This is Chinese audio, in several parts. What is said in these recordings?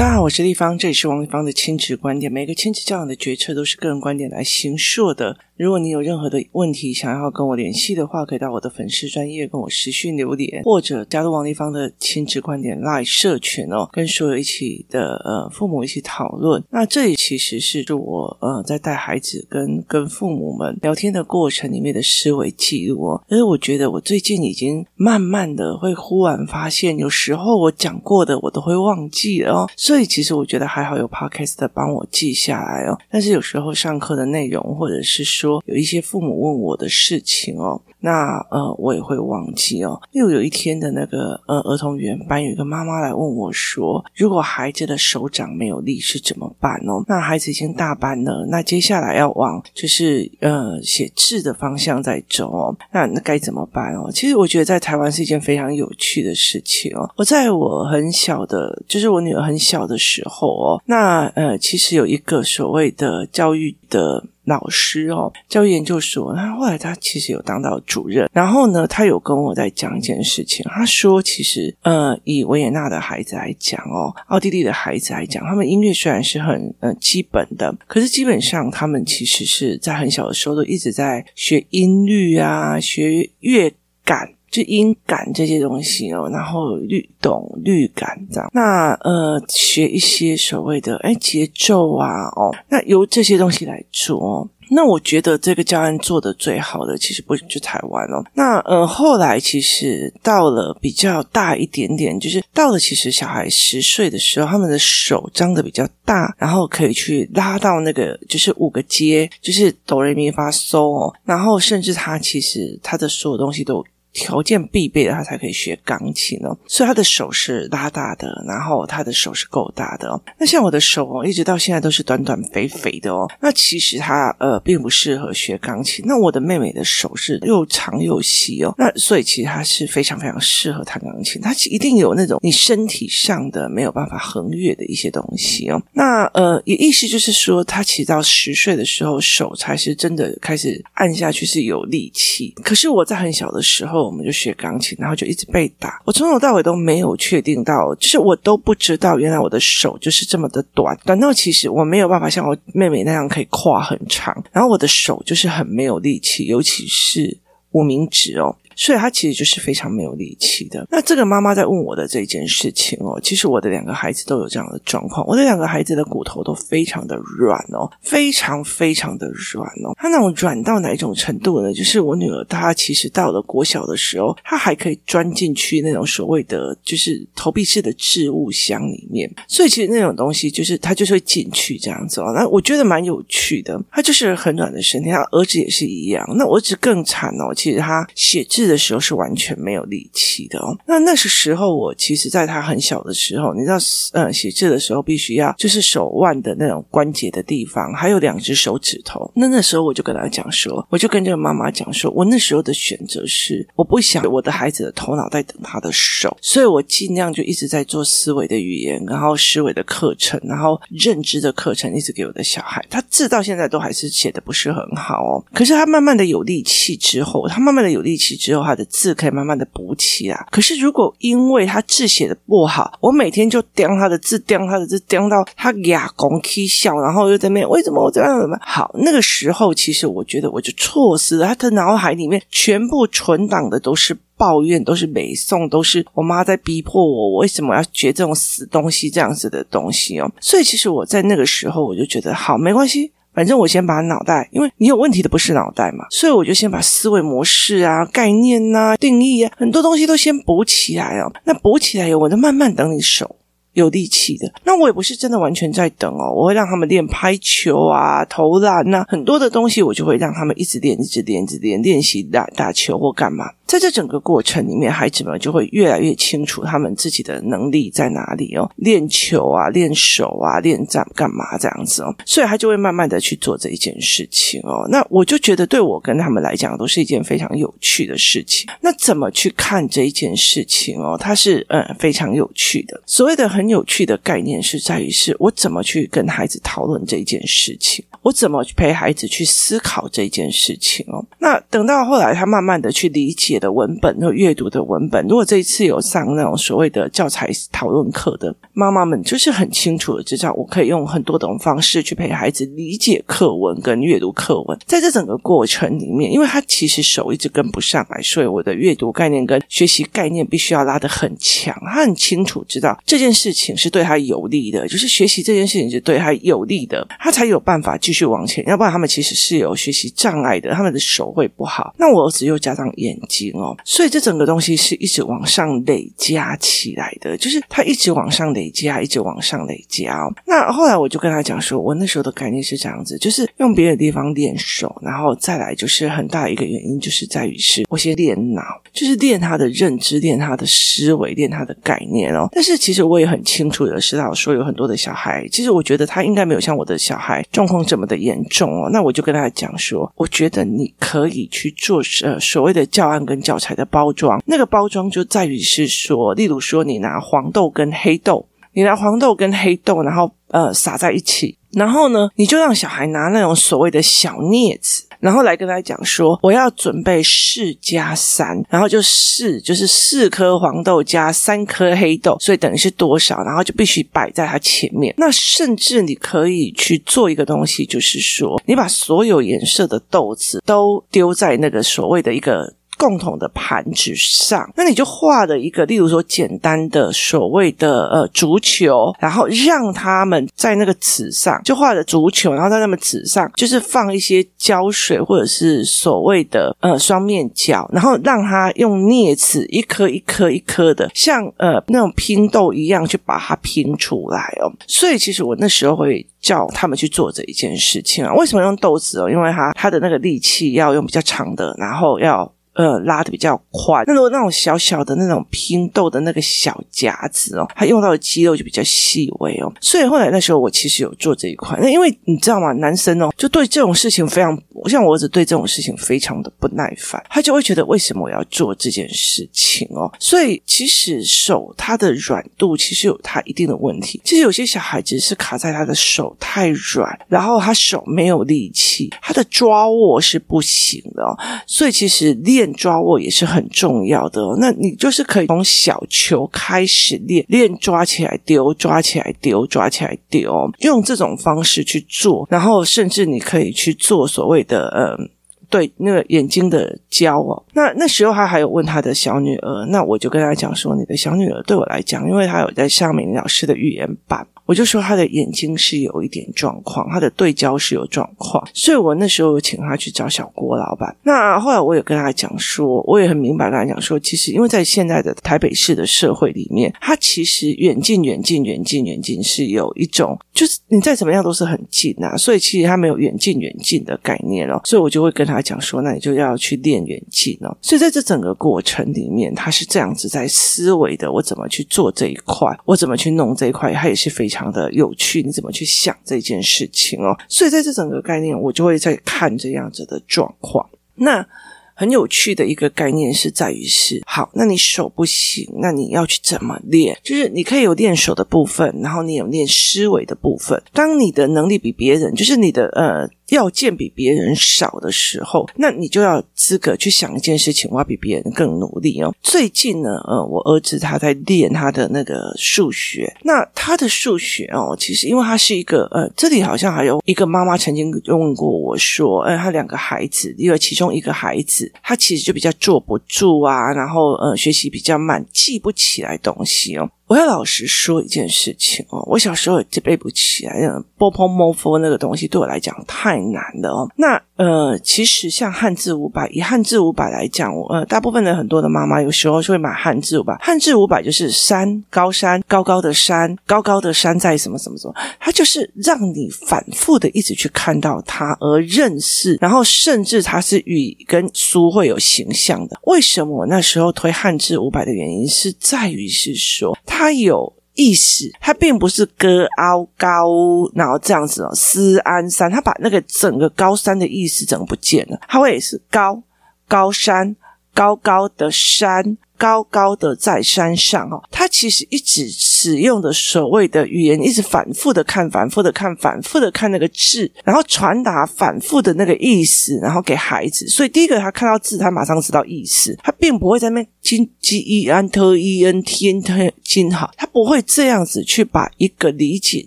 大家好，我是立方，这里是王立方的亲子观点。每个亲子教养的决策都是个人观点来形塑的。如果你有任何的问题想要跟我联系的话，可以到我的粉丝专业跟我私讯留言，或者加入王丽芳的亲子观点 Live 社群哦，跟所有一起的呃父母一起讨论。那这里其实是我呃在带孩子跟跟父母们聊天的过程里面的思维记录哦。因为我觉得我最近已经慢慢的会忽然发现，有时候我讲过的我都会忘记了哦。所以其实我觉得还好有 Podcast 帮我记下来哦。但是有时候上课的内容，或者是说有一些父母问我的事情哦。那呃，我也会忘记哦。又有一天的那个呃，儿童园班有一个妈妈来问我说：“如果孩子的手掌没有力是怎么办哦？”那孩子已经大班了，那接下来要往就是呃写字的方向在走哦。那那该怎么办哦？其实我觉得在台湾是一件非常有趣的事情哦。我在我很小的，就是我女儿很小的时候哦，那呃，其实有一个所谓的教育的。老师哦，教育研究所，那后来他其实有当到主任，然后呢，他有跟我在讲一件事情，他说，其实呃，以维也纳的孩子来讲哦，奥地利的孩子来讲，他们音乐虽然是很呃基本的，可是基本上他们其实是在很小的时候都一直在学音律啊，学乐感。就音感这些东西哦，然后律懂、律感这样。那呃，学一些所谓的哎节奏啊，哦，那由这些东西来做。那我觉得这个教案做的最好的，其实不是就台湾哦。那呃，后来其实到了比较大一点点，就是到了其实小孩十岁的时候，他们的手张的比较大，然后可以去拉到那个就是五个阶，就是哆来咪发嗦哦。然后甚至他其实他的所有东西都。条件必备的，他才可以学钢琴哦。所以他的手是拉大的，然后他的手是够大的哦。那像我的手哦，一直到现在都是短短肥肥的哦。那其实他呃并不适合学钢琴。那我的妹妹的手是又长又细哦。那所以其实他是非常非常适合弹钢琴。他一定有那种你身体上的没有办法横越的一些东西哦。那呃，也意思就是说，他其实到十岁的时候，手才是真的开始按下去是有力气。可是我在很小的时候。我们就学钢琴，然后就一直被打。我从头到尾都没有确定到，就是我都不知道，原来我的手就是这么的短，短到其实我没有办法像我妹妹那样可以跨很长。然后我的手就是很没有力气，尤其是无名指哦。所以他其实就是非常没有力气的。那这个妈妈在问我的这件事情哦，其实我的两个孩子都有这样的状况。我的两个孩子的骨头都非常的软哦，非常非常的软哦。他那种软到哪一种程度呢？就是我女儿她其实到了国小的时候，她还可以钻进去那种所谓的就是投币式的置物箱里面。所以其实那种东西就是她就是会进去这样子哦。那我觉得蛮有趣的。她就是很软的身体，她儿子也是一样。那儿子更惨哦，其实他写字。的时候是完全没有力气的哦。那那时候我其实在他很小的时候，你知道，呃，写字的时候必须要就是手腕的那种关节的地方，还有两只手指头。那那时候我就跟他讲说，我就跟这个妈妈讲说，我那时候的选择是，我不想我的孩子的头脑在等他的手，所以我尽量就一直在做思维的语言，然后思维的课程，然后认知的课程，一直给我的小孩。他字到现在都还是写的不是很好哦，可是他慢慢的有力气之后，他慢慢的有力气之。之后他的字可以慢慢的补起来。可是如果因为他字写的不好，我每天就叼他的字，叼他的字，叼到他哑公啼笑，然后又在那边为什么我这样怎么好？那个时候，其实我觉得我就错失了。他的脑海里面全部存档的都是抱怨，都是美颂，都是我妈在逼迫我，我为什么要学这种死东西这样子的东西哦？所以其实我在那个时候，我就觉得好，没关系。反正我先把脑袋，因为你有问题的不是脑袋嘛，所以我就先把思维模式啊、概念呐、定义啊，很多东西都先补起来哦。那补起来以后，我就慢慢等你手有力气的。那我也不是真的完全在等哦，我会让他们练拍球啊、投篮呐，很多的东西我就会让他们一直练、一直练、一直练，练习打打球或干嘛。在这整个过程里面，孩子们就会越来越清楚他们自己的能力在哪里哦。练球啊，练手啊，练站干嘛这样子哦，所以他就会慢慢的去做这一件事情哦。那我就觉得对我跟他们来讲都是一件非常有趣的事情。那怎么去看这一件事情哦？它是嗯非常有趣的。所谓的很有趣的概念是在于是我怎么去跟孩子讨论这一件事情。我怎么去陪孩子去思考这件事情哦。那等到后来，他慢慢的去理解的文本和阅读的文本，如果这一次有上那种所谓的教材讨论课的妈妈们，就是很清楚的知道，我可以用很多种方式去陪孩子理解课文跟阅读课文。在这整个过程里面，因为他其实手一直跟不上来，所以我的阅读概念跟学习概念必须要拉得很强。他很清楚知道这件事情是对他有利的，就是学习这件事情是对他有利的，他才有办法去继续往前。要不然他们其实是有学习障碍的，他们的手会不好。那我儿子又加上眼睛哦，所以这整个东西是一直往上累加起来的，就是他一直往上累加，一直往上累加哦。那后来我就跟他讲说，我那时候的概念是这样子，就是用别的地方练手，然后再来就是很大一个原因就是在于是我先练脑，就是练他的认知，练他的思维，练他的概念哦。但是其实我也很清楚的知道，说有很多的小孩，其实我觉得他应该没有像我的小孩状况这么么的严重哦。那我就跟他讲说，我觉得你可以去做呃所谓的教案跟教材的包装，那个包装就在于是说，例如说你拿黄豆跟黑豆，你拿黄豆跟黑豆，然后呃撒在一起，然后呢，你就让小孩拿那种所谓的小镊子。然后来跟大家讲说，我要准备四加三，然后就四就是四颗黄豆加三颗黑豆，所以等于是多少？然后就必须摆在它前面。那甚至你可以去做一个东西，就是说，你把所有颜色的豆子都丢在那个所谓的一个。共同的盘子上，那你就画了一个，例如说简单的所谓的呃足球，然后让他们在那个纸上就画了足球，然后在那么纸上就是放一些胶水或者是所谓的呃双面胶，然后让他用镊子一颗一颗一颗的像呃那种拼豆一样去把它拼出来哦。所以其实我那时候会叫他们去做这一件事情啊。为什么用豆子哦？因为它它的那个力气要用比较长的，然后要。呃，拉的比较宽。那如果那种小小的那种拼豆的那个小夹子哦，它用到的肌肉就比较细微哦。所以后来那时候我其实有做这一块。那因为你知道吗？男生哦，就对这种事情非常，像我儿子对这种事情非常的不耐烦，他就会觉得为什么我要做这件事情哦？所以其实手它的软度其实有它一定的问题。其实有些小孩子是卡在他的手太软，然后他手没有力气，他的抓握是不行的哦。所以其实练。练抓握也是很重要的哦，那你就是可以从小球开始练，练抓起来丢，抓起来丢，抓起来丢，用这种方式去做，然后甚至你可以去做所谓的嗯，对那个眼睛的胶哦。那那时候他还有问他的小女儿，那我就跟他讲说，你的小女儿对我来讲，因为她有在上美玲老师的语言班。我就说他的眼睛是有一点状况，他的对焦是有状况，所以我那时候请他去找小郭老板。那后来我也跟他讲说，我也很明白跟他讲说，其实因为在现在的台北市的社会里面，他其实远近远近远近远近是有一种，就是你再怎么样都是很近啊，所以其实他没有远近远近的概念哦。所以我就会跟他讲说，那你就要去练远近哦。所以在这整个过程里面，他是这样子在思维的，我怎么去做这一块，我怎么去弄这一块，他也是非常。常的有趣，你怎么去想这件事情哦？所以在这整个概念，我就会在看这样子的状况。那很有趣的一个概念是在于是，好，那你手不行，那你要去怎么练？就是你可以有练手的部分，然后你有练思维的部分。当你的能力比别人，就是你的呃。要件比别人少的时候，那你就要资格去想一件事情，我要比别人更努力哦。最近呢，呃，我儿子他在练他的那个数学，那他的数学哦，其实因为他是一个呃，这里好像还有一个妈妈曾经问过我说，呃，他两个孩子，因为其中一个孩子他其实就比较坐不住啊，然后呃，学习比较慢，记不起来东西哦。我要老实说一件事情哦，我小时候也背不起来，那个波波摩佛那个东西对我来讲太难了哦。那呃，其实像汉字五百，以汉字五百来讲，呃，大部分的很多的妈妈有时候就会买汉字五百。汉字五百就是山，高山，高高的山，高高的山在什么什么什么，它就是让你反复的一直去看到它而认识，然后甚至它是与跟书会有形象的。为什么我那时候推汉字五百的原因是在于是说它有。意思，它并不是歌凹高，然后这样子哦，思安山，它把那个整个高山的意思整个不见了，它会是高高山，高高的山，高高的在山上哦，它其实一直是。使用的所谓的语言，一直反复的看，反复的看，反复的看那个字，然后传达反复的那个意思，然后给孩子。所以第一个，他看到字，他马上知道意思，他并不会在那边金伊安特伊恩天特金好，他不会这样子去把一个理解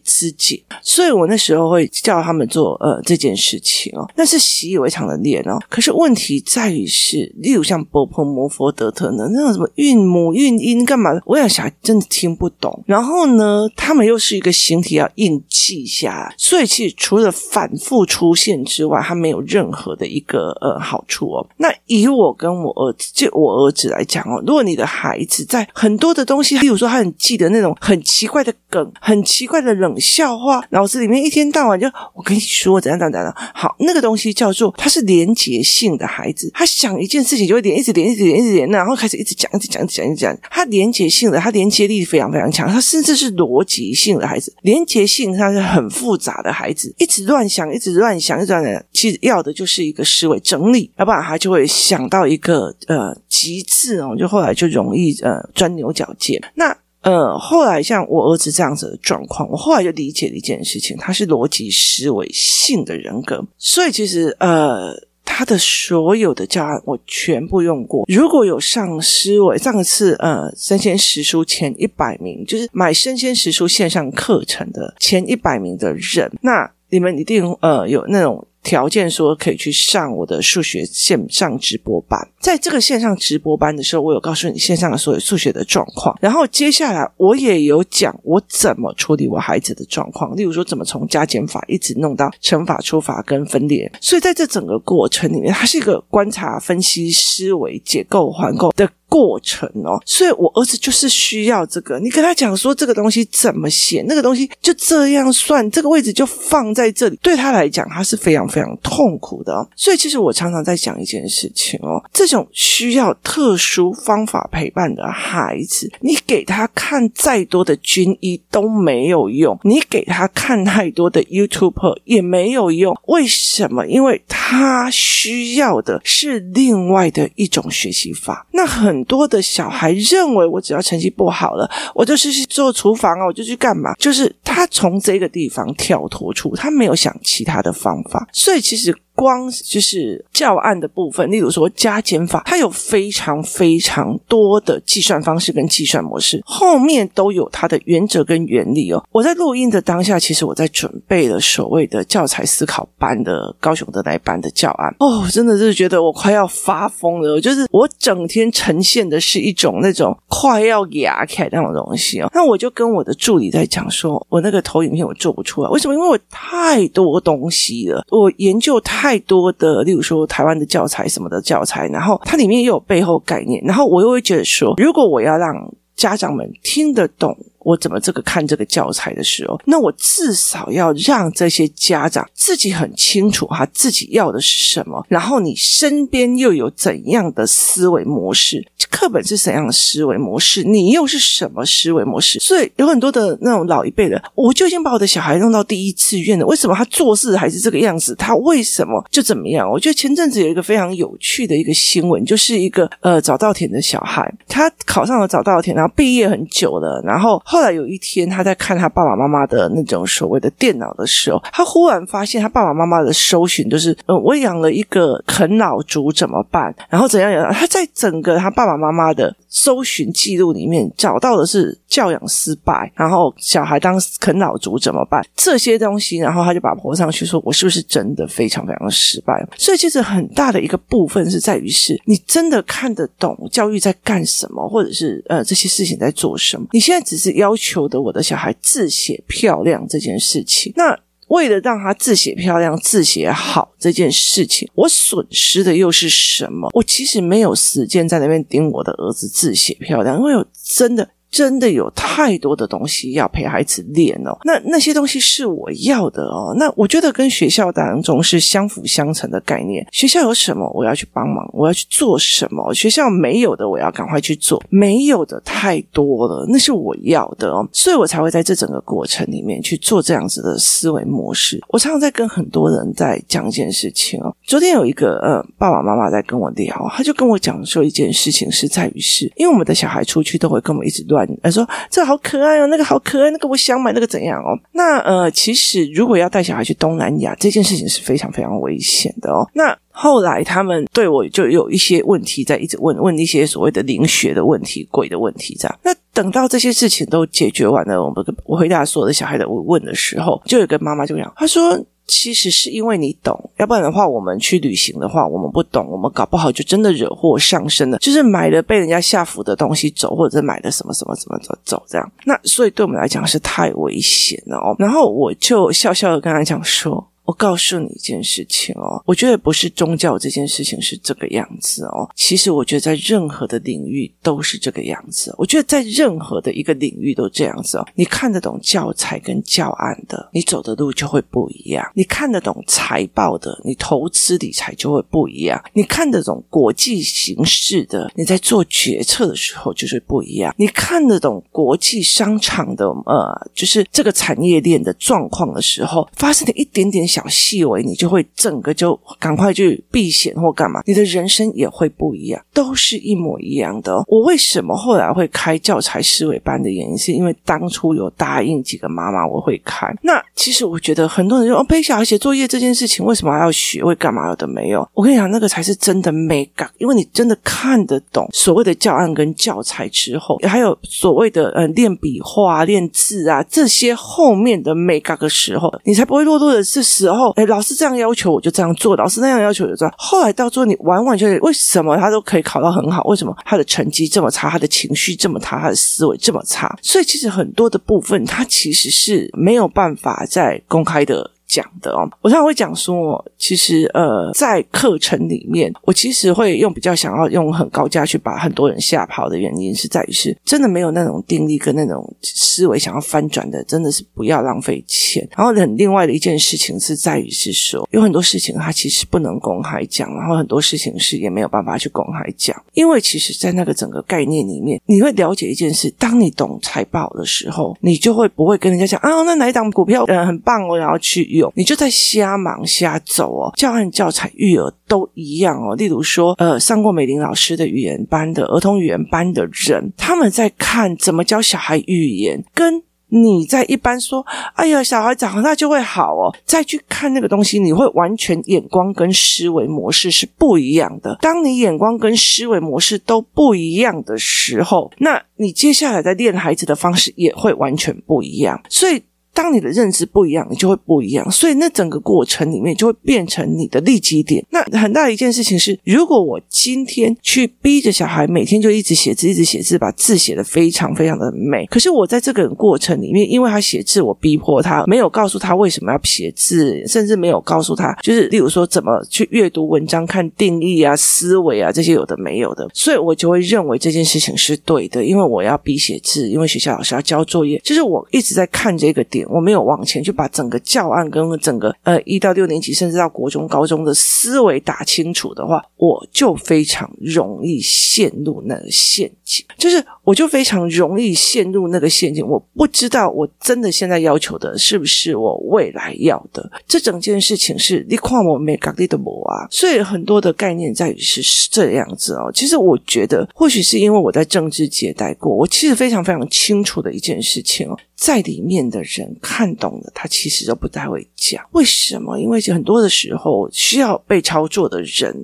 肢解。所以我那时候会叫他们做呃这件事情哦，那是习以为常的练哦。可是问题在于是，例如像波泼摩佛德特呢，那种什么韵母韵音干嘛，我想小孩真的听不懂。然后呢，他们又是一个形体要硬记下来，所以其实除了反复出现之外，它没有任何的一个呃好处哦。那以我跟我儿子，就我儿子来讲哦，如果你的孩子在很多的东西，例如说他很记得那种很奇怪的梗、很奇怪的冷笑话，脑子里面一天到晚就我跟你说怎样怎样怎样，好，那个东西叫做他是连结性的孩子，他想一件事情就会连，一直连，一直连，一直连，然后开始一直讲，一直讲，一直讲，一直讲，他连结性的，他连接力非常非常强，他甚至是逻辑性的孩子，连结性他是很复杂的孩子，一直乱想，一直乱想，一直乱想，其实要的就是一个思维整理，要不然他就会想到一个呃极致哦，就后来就容易呃钻牛角尖。那呃后来像我儿子这样子的状况，我后来就理解了一件事情，他是逻辑思维性的人格，所以其实呃。他的所有的教案我全部用过。如果有上思维上次呃生鲜食书前一百名，就是买生鲜食书线上课程的前一百名的人，那你们一定呃有那种。条件说可以去上我的数学线上直播班，在这个线上直播班的时候，我有告诉你线上的所有数学的状况，然后接下来我也有讲我怎么处理我孩子的状况，例如说怎么从加减法一直弄到乘法、除法跟分裂，所以在这整个过程里面，它是一个观察、分析、思维、解构、环构的。过程哦，所以我儿子就是需要这个。你跟他讲说这个东西怎么写，那个东西就这样算，这个位置就放在这里，对他来讲他是非常非常痛苦的哦。所以其实我常常在讲一件事情哦，这种需要特殊方法陪伴的孩子，你给他看再多的军医都没有用，你给他看太多的 YouTuber 也没有用。为什么？因为他需要的是另外的一种学习法。那很。多的小孩认为，我只要成绩不好了，我就是去做厨房啊，我就去干嘛？就是他从这个地方跳脱出，他没有想其他的方法，所以其实。光就是教案的部分，例如说加减法，它有非常非常多的计算方式跟计算模式，后面都有它的原则跟原理哦。我在录音的当下，其实我在准备了所谓的教材思考班的高雄的那一班的教案哦，真的是觉得我快要发疯了，就是我整天呈现的是一种那种快要哑开那种东西哦。那我就跟我的助理在讲说，我那个投影片我做不出来，为什么？因为我太多东西了，我研究太。太多的，例如说台湾的教材什么的教材，然后它里面又有背后概念，然后我又会觉得说，如果我要让家长们听得懂。我怎么这个看这个教材的时候，那我至少要让这些家长自己很清楚他自己要的是什么，然后你身边又有怎样的思维模式，课本是怎样的思维模式，你又是什么思维模式？所以有很多的那种老一辈的，我就已经把我的小孩弄到第一志愿了，为什么他做事还是这个样子？他为什么就怎么样？我觉得前阵子有一个非常有趣的一个新闻，就是一个呃早稻田的小孩，他考上了早稻田，然后毕业很久了，然后。后来有一天，他在看他爸爸妈妈的那种所谓的电脑的时候，他忽然发现他爸爸妈妈的搜寻都是：呃，我养了一个啃老族怎么办？然后怎样样？他在整个他爸爸妈妈的搜寻记录里面找到的是教养失败，然后小孩当啃老族怎么办？这些东西，然后他就把它泼上去，说我是不是真的非常非常的失败？所以其实很大的一个部分是在于是你真的看得懂教育在干什么，或者是呃这些事情在做什么？你现在只是要。要求的我的小孩字写漂亮这件事情，那为了让他字写漂亮、字写好这件事情，我损失的又是什么？我其实没有时间在那边盯我的儿子字写漂亮，因为我真的。真的有太多的东西要陪孩子练哦，那那些东西是我要的哦。那我觉得跟学校当中是相辅相成的概念。学校有什么，我要去帮忙，我要去做什么？学校没有的，我要赶快去做。没有的太多了，那是我要的哦，所以我才会在这整个过程里面去做这样子的思维模式。我常常在跟很多人在讲一件事情哦。昨天有一个呃爸爸妈妈在跟我聊，他就跟我讲说一件事情是在于是，因为我们的小孩出去都会跟我们一直乱。他说这好可爱哦，那个好可爱，那个我想买，那个怎样哦？那呃，其实如果要带小孩去东南亚，这件事情是非常非常危险的哦。那后来他们对我就有一些问题在一直问，问一些所谓的灵学的问题、鬼的问题这样。那等到这些事情都解决完了，我们我回答所有的小孩的问的时候，就有个妈妈就讲，她说。其实是因为你懂，要不然的话，我们去旅行的话，我们不懂，我们搞不好就真的惹祸上身了。就是买了被人家吓唬的东西走，或者是买了什么什么什么走走这样。那所以对我们来讲是太危险了哦。然后我就笑笑的跟他讲说。我告诉你一件事情哦，我觉得不是宗教这件事情是这个样子哦。其实我觉得在任何的领域都是这个样子。我觉得在任何的一个领域都这样子哦。你看得懂教材跟教案的，你走的路就会不一样；你看得懂财报的，你投资理财就会不一样；你看得懂国际形势的，你在做决策的时候就是不一样；你看得懂国际商场的，呃，就是这个产业链的状况的时候，发生的一点点。小细微，你就会整个就赶快去避险或干嘛，你的人生也会不一样，都是一模一样的。我为什么后来会开教材思维班的原因，是因为当初有答应几个妈妈我会开。那其实我觉得很多人说，哦，陪小孩写作业这件事情为什么还要学？会干嘛？有的没有。我跟你讲，那个才是真的美感，因为你真的看得懂所谓的教案跟教材之后，还有所谓的呃练笔画、练字啊这些后面的美感的时候，你才不会落落的是。时候，哎，老师这样要求我就这样做，老师那样要求我就这样。后来到最后，你完完全全为什么他都可以考到很好？为什么他的成绩这么差？他的情绪这么差？他的思维这么差？所以其实很多的部分，他其实是没有办法在公开的。讲的哦，我常常会讲说，其实呃，在课程里面，我其实会用比较想要用很高价去把很多人吓跑的原因，是在于是真的没有那种定力跟那种思维想要翻转的，真的是不要浪费钱。然后很另外的一件事情是在于是说，有很多事情它其实不能公开讲，然后很多事情是也没有办法去公开讲，因为其实，在那个整个概念里面，你会了解一件事：当你懂财报的时候，你就会不会跟人家讲啊，那哪一档股票呃很棒哦，然后去你就在瞎忙瞎走哦，教案教材育儿都一样哦。例如说，呃，上过美玲老师的语言班的儿童语言班的人，他们在看怎么教小孩语言，跟你在一般说，哎呀，小孩长大就会好哦，再去看那个东西，你会完全眼光跟思维模式是不一样的。当你眼光跟思维模式都不一样的时候，那你接下来在练孩子的方式也会完全不一样。所以。当你的认知不一样，你就会不一样，所以那整个过程里面就会变成你的利基点。那很大一件事情是，如果我今天去逼着小孩每天就一直写字，一直写字，把字写得非常非常的美，可是我在这个过程里面，因为他写字，我逼迫他，没有告诉他为什么要写字，甚至没有告诉他，就是例如说怎么去阅读文章、看定义啊、思维啊这些有的没有的，所以我就会认为这件事情是对的，因为我要逼写字，因为学校老师要交作业，就是我一直在看这个点。我没有往前去把整个教案跟整个呃一到六年级甚至到国中高中的思维打清楚的话，我就非常容易陷入那个陷就是我就非常容易陷入那个陷阱。我不知道我真的现在要求的是不是我未来要的。这整件事情是你看我没搞定的我啊。所以很多的概念在于是这样子哦。其实我觉得或许是因为我在政治界待过，我其实非常非常清楚的一件事情哦。在里面的人看懂了，他其实都不太会讲。为什么？因为很多的时候需要被操作的人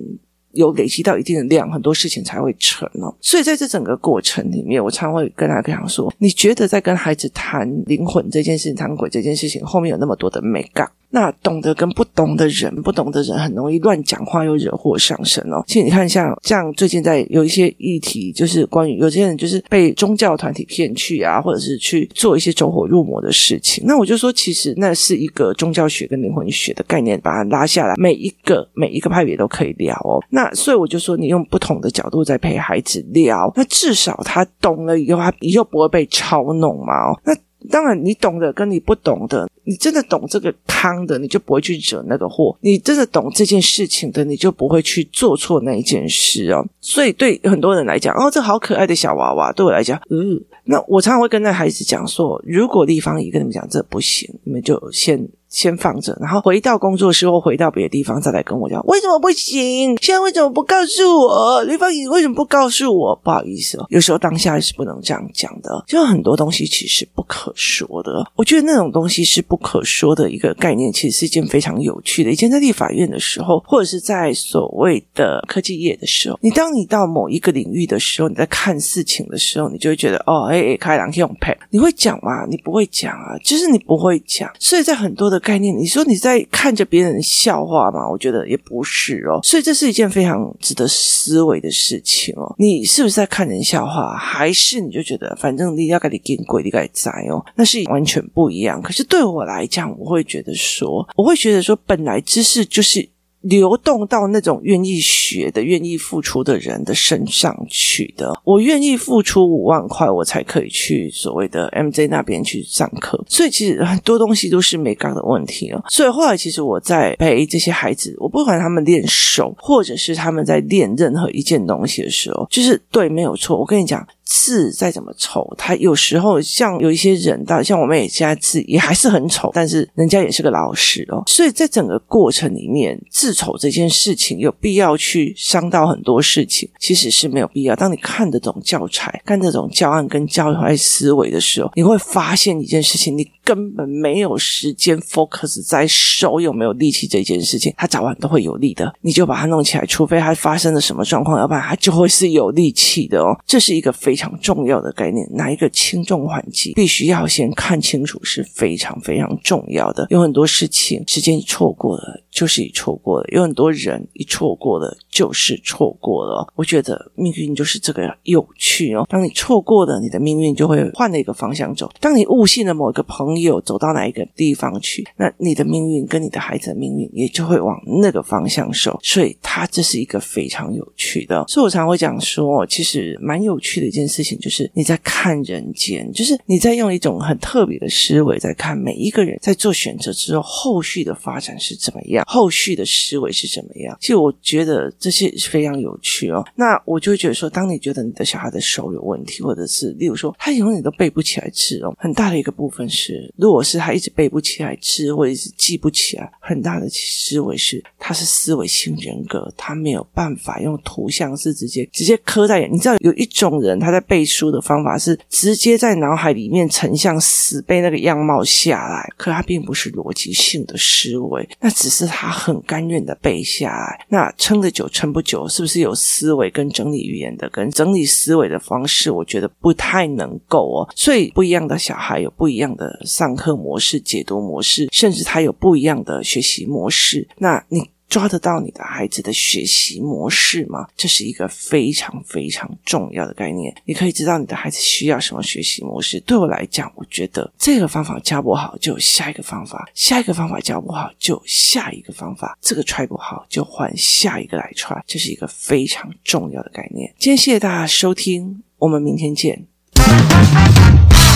有累积到一定的量，很多事情才会成哦。所以在这整个过程里面，我常会跟他讲说：你觉得在跟孩子谈灵魂这件事情、谈鬼这件事情，后面有那么多的美感？那懂得跟不懂的人，不懂的人很容易乱讲话，又惹祸上身哦。其实你看像，像像最近在有一些议题，就是关于有些人就是被宗教团体骗去啊，或者是去做一些走火入魔的事情。那我就说，其实那是一个宗教学跟灵魂学的概念，把它拉下来，每一个每一个派别都可以聊哦。那所以我就说，你用不同的角度在陪孩子聊，那至少他懂了以后，他以后不会被操弄嘛哦。那。当然，你懂的跟你不懂的，你真的懂这个汤的，你就不会去惹那个祸；你真的懂这件事情的，你就不会去做错那一件事哦。所以，对很多人来讲，哦，这好可爱的小娃娃，对我来讲，嗯，那我常常会跟那孩子讲说，如果立方也跟你们讲这不行，你们就先先放着，然后回到工作室或回到别的地方再来跟我讲，为什么不行？现在为什么不告诉我？吕方，你为什么不告诉我？不好意思哦，有时候当下是不能这样讲的，就很多东西其实不可说的。我觉得那种东西是不可说的一个概念，其实是一件非常有趣的。以前在立法院的时候，或者是在所谓的科技业的时候，你当你到某一个领域的时候，你在看事情的时候，你就会觉得哦，哎哎，开朗用配，你会讲吗？你不会讲啊，就是你不会讲。所以在很多的概念，你说你在看着别人笑话吗？我觉得也不是哦。所以这是一件非常值得思维的事情哦。你是不是在看人笑话，还是你就觉得反正你要给你见鬼，你该摘哦？那是完全不一样。可是对我来讲，我会觉得说，我会觉得说，本来知识就是。流动到那种愿意学的、愿意付出的人的身上去的。我愿意付出五万块，我才可以去所谓的 MJ 那边去上课。所以其实很多东西都是美感的问题哦。所以后来其实我在陪这些孩子，我不管他们练手，或者是他们在练任何一件东西的时候，就是对，没有错。我跟你讲。字再怎么丑，他有时候像有一些人，到像我妹现在字也还是很丑，但是人家也是个老师哦。所以在整个过程里面，字丑这件事情有必要去伤到很多事情，其实是没有必要。当你看得懂教材、看得懂教案跟教材思维的时候，你会发现一件事情：你根本没有时间 focus 在手有没有力气这件事情，他早晚都会有力的。你就把它弄起来，除非他发生了什么状况，要不然他就会是有力气的哦。这是一个非常。重要的概念，哪一个轻重缓急，必须要先看清楚，是非常非常重要的。有很多事情，时间错过了，就是一错过了；有很多人一错过了，就是错过了。我觉得命运就是这个有趣哦。当你错过了，你的命运就会换了一个方向走；当你误信了某一个朋友，走到哪一个地方去，那你的命运跟你的孩子的命运也就会往那个方向走。所以，它这是一个非常有趣的。所以我常会讲说，其实蛮有趣的一件事情就是你在看人间，就是你在用一种很特别的思维在看每一个人在做选择之后，后续的发展是怎么样，后续的思维是怎么样。其实我觉得这些非常有趣哦。那我就会觉得说，当你觉得你的小孩的手有问题，或者是例如说他永远都背不起来字哦，很大的一个部分是，如果是他一直背不起来字，或者是记不起来，很大的思维是他是思维性人格，他没有办法用图像是直接直接刻在眼。你知道有一种人他在。背书的方法是直接在脑海里面成像死背那个样貌下来，可他并不是逻辑性的思维，那只是他很甘愿的背下来。那撑得久撑不久，是不是有思维跟整理语言的跟整理思维的方式？我觉得不太能够哦。所以不一样的小孩有不一样的上课模式、解读模式，甚至他有不一样的学习模式。那你。抓得到你的孩子的学习模式吗？这是一个非常非常重要的概念。你可以知道你的孩子需要什么学习模式。对我来讲，我觉得这个方法教不好，就下一个方法；下一个方法教不好，就下一个方法。这个踹不好，就换下一个来踹。这是一个非常重要的概念。今天谢谢大家收听，我们明天见。